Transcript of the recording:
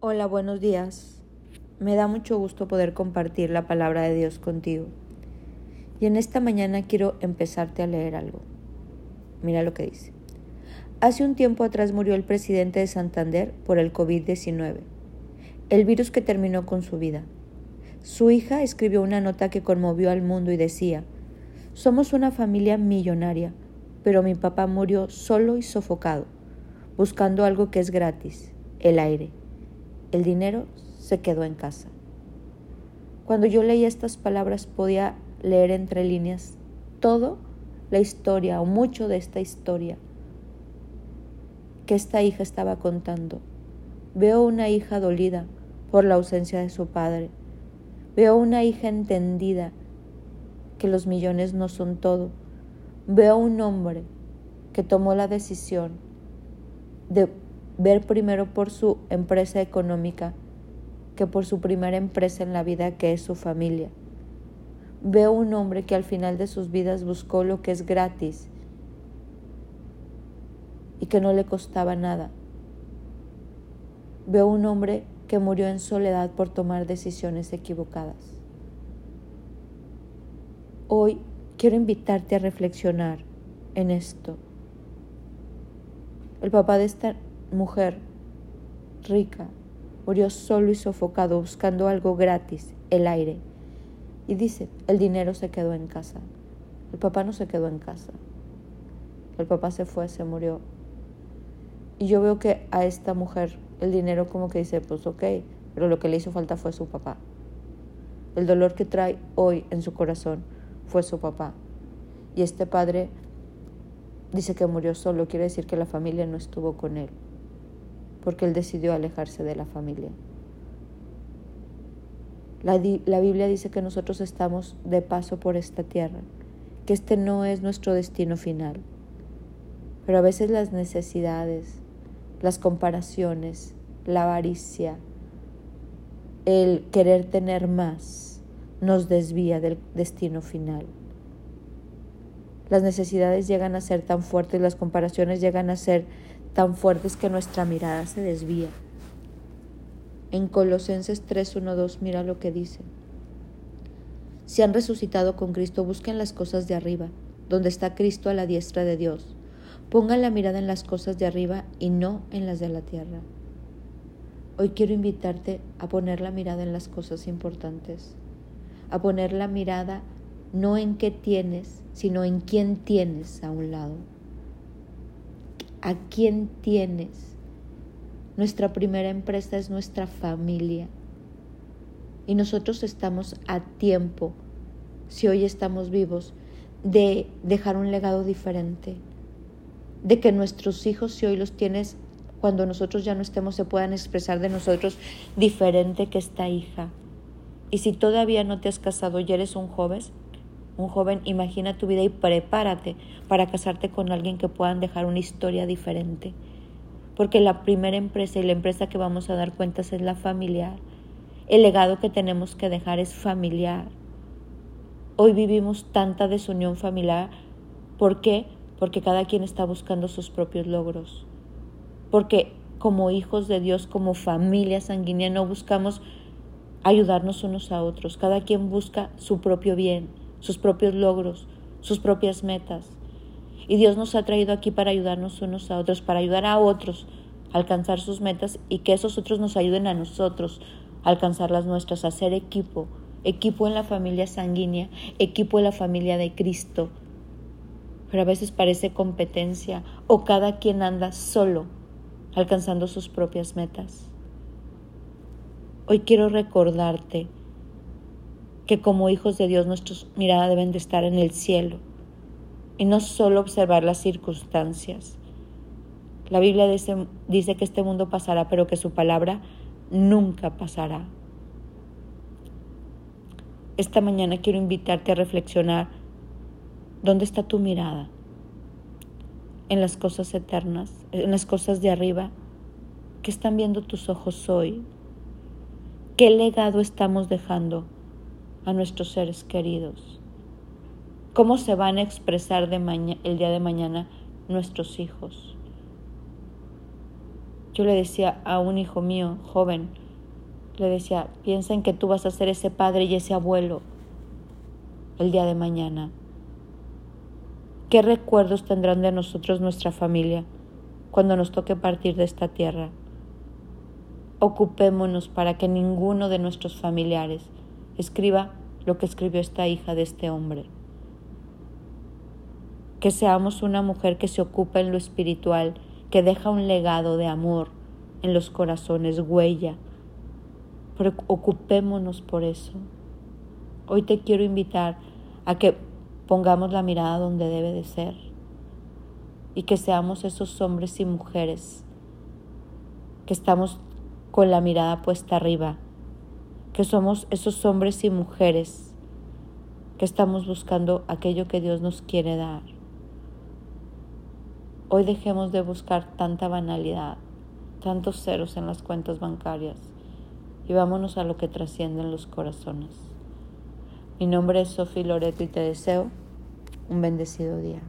Hola, buenos días. Me da mucho gusto poder compartir la palabra de Dios contigo. Y en esta mañana quiero empezarte a leer algo. Mira lo que dice. Hace un tiempo atrás murió el presidente de Santander por el COVID-19, el virus que terminó con su vida. Su hija escribió una nota que conmovió al mundo y decía, somos una familia millonaria, pero mi papá murió solo y sofocado, buscando algo que es gratis, el aire el dinero se quedó en casa. Cuando yo leía estas palabras podía leer entre líneas todo la historia o mucho de esta historia que esta hija estaba contando. Veo una hija dolida por la ausencia de su padre. Veo una hija entendida que los millones no son todo. Veo un hombre que tomó la decisión de ver primero por su empresa económica que por su primera empresa en la vida que es su familia. Veo un hombre que al final de sus vidas buscó lo que es gratis y que no le costaba nada. Veo un hombre que murió en soledad por tomar decisiones equivocadas. Hoy quiero invitarte a reflexionar en esto. El papá de esta mujer rica murió solo y sofocado buscando algo gratis, el aire. Y dice, el dinero se quedó en casa. El papá no se quedó en casa. El papá se fue, se murió. Y yo veo que a esta mujer el dinero como que dice, pues ok, pero lo que le hizo falta fue su papá. El dolor que trae hoy en su corazón fue su papá. Y este padre dice que murió solo, quiere decir que la familia no estuvo con él porque él decidió alejarse de la familia. La, Biblia dice que nosotros estamos de paso por esta tierra, que este no es nuestro destino final. Pero a veces las necesidades, las comparaciones, la avaricia, el querer tener más, nos desvía del destino final. Las necesidades llegan a ser tan fuertes, las comparaciones llegan a ser tan fuertes que nuestra mirada se desvía. En Colosenses 3:12 mira lo que dice. Si han resucitado con Cristo, busquen las cosas de arriba, donde está Cristo a la diestra de Dios. Pongan la mirada en las cosas de arriba y no en las de la tierra. Hoy quiero invitarte a poner la mirada en las cosas importantes, a poner la mirada no en qué tienes, sino en quién tienes a un lado a quién tienes. Nuestra primera empresa es nuestra familia. Y nosotros estamos a tiempo, si hoy estamos vivos, de dejar un legado diferente. De que nuestros hijos, si hoy los tienes, cuando nosotros ya no estemos, se puedan expresar de nosotros diferente que esta hija. Y si todavía no te has casado y eres un joven, un joven, imagina tu vida y prepárate para casarte con alguien que puedan dejar una historia diferente. Porque la primera empresa y la empresa que vamos a dar cuentas es la familiar. El legado que tenemos que dejar es familiar. Hoy vivimos tanta desunión familiar. ¿Por qué? Porque cada quien está buscando sus propios logros. Porque como hijos de Dios, como familia sanguínea, no buscamos ayudarnos unos a otros. Cada quien busca su propio bien sus propios logros, sus propias metas. Y Dios nos ha traído aquí para ayudarnos unos a otros, para ayudar a otros a alcanzar sus metas y que esos otros nos ayuden a nosotros a alcanzar las nuestras, a ser equipo, equipo en la familia sanguínea, equipo en la familia de Cristo. Pero a veces parece competencia o cada quien anda solo alcanzando sus propias metas. Hoy quiero recordarte que como hijos de Dios nuestras miradas deben de estar en el cielo y no solo observar las circunstancias. La Biblia dice, dice que este mundo pasará, pero que su palabra nunca pasará. Esta mañana quiero invitarte a reflexionar dónde está tu mirada. En las cosas eternas, en las cosas de arriba. ¿Qué están viendo tus ojos hoy? ¿Qué legado estamos dejando? A nuestros seres queridos? ¿Cómo se van a expresar el día de mañana nuestros hijos? Yo le decía a un hijo mío, joven, le decía, piensa en que tú vas a ser ese padre y ese abuelo el día de mañana. ¿Qué recuerdos tendrán de nosotros nuestra familia cuando nos toque partir de esta tierra? Ocupémonos para que ninguno de nuestros familiares escriba lo que escribió esta hija de este hombre. Que seamos una mujer que se ocupa en lo espiritual, que deja un legado de amor en los corazones, huella. Ocupémonos por eso. Hoy te quiero invitar a que pongamos la mirada donde debe de ser y que seamos esos hombres y mujeres que estamos con la mirada puesta arriba, que somos esos hombres y mujeres que estamos buscando aquello que Dios nos quiere dar. Hoy dejemos de buscar tanta banalidad, tantos ceros en las cuentas bancarias y vámonos a lo que trasciende en los corazones. Mi nombre es Sofía Loreto y te deseo un bendecido día.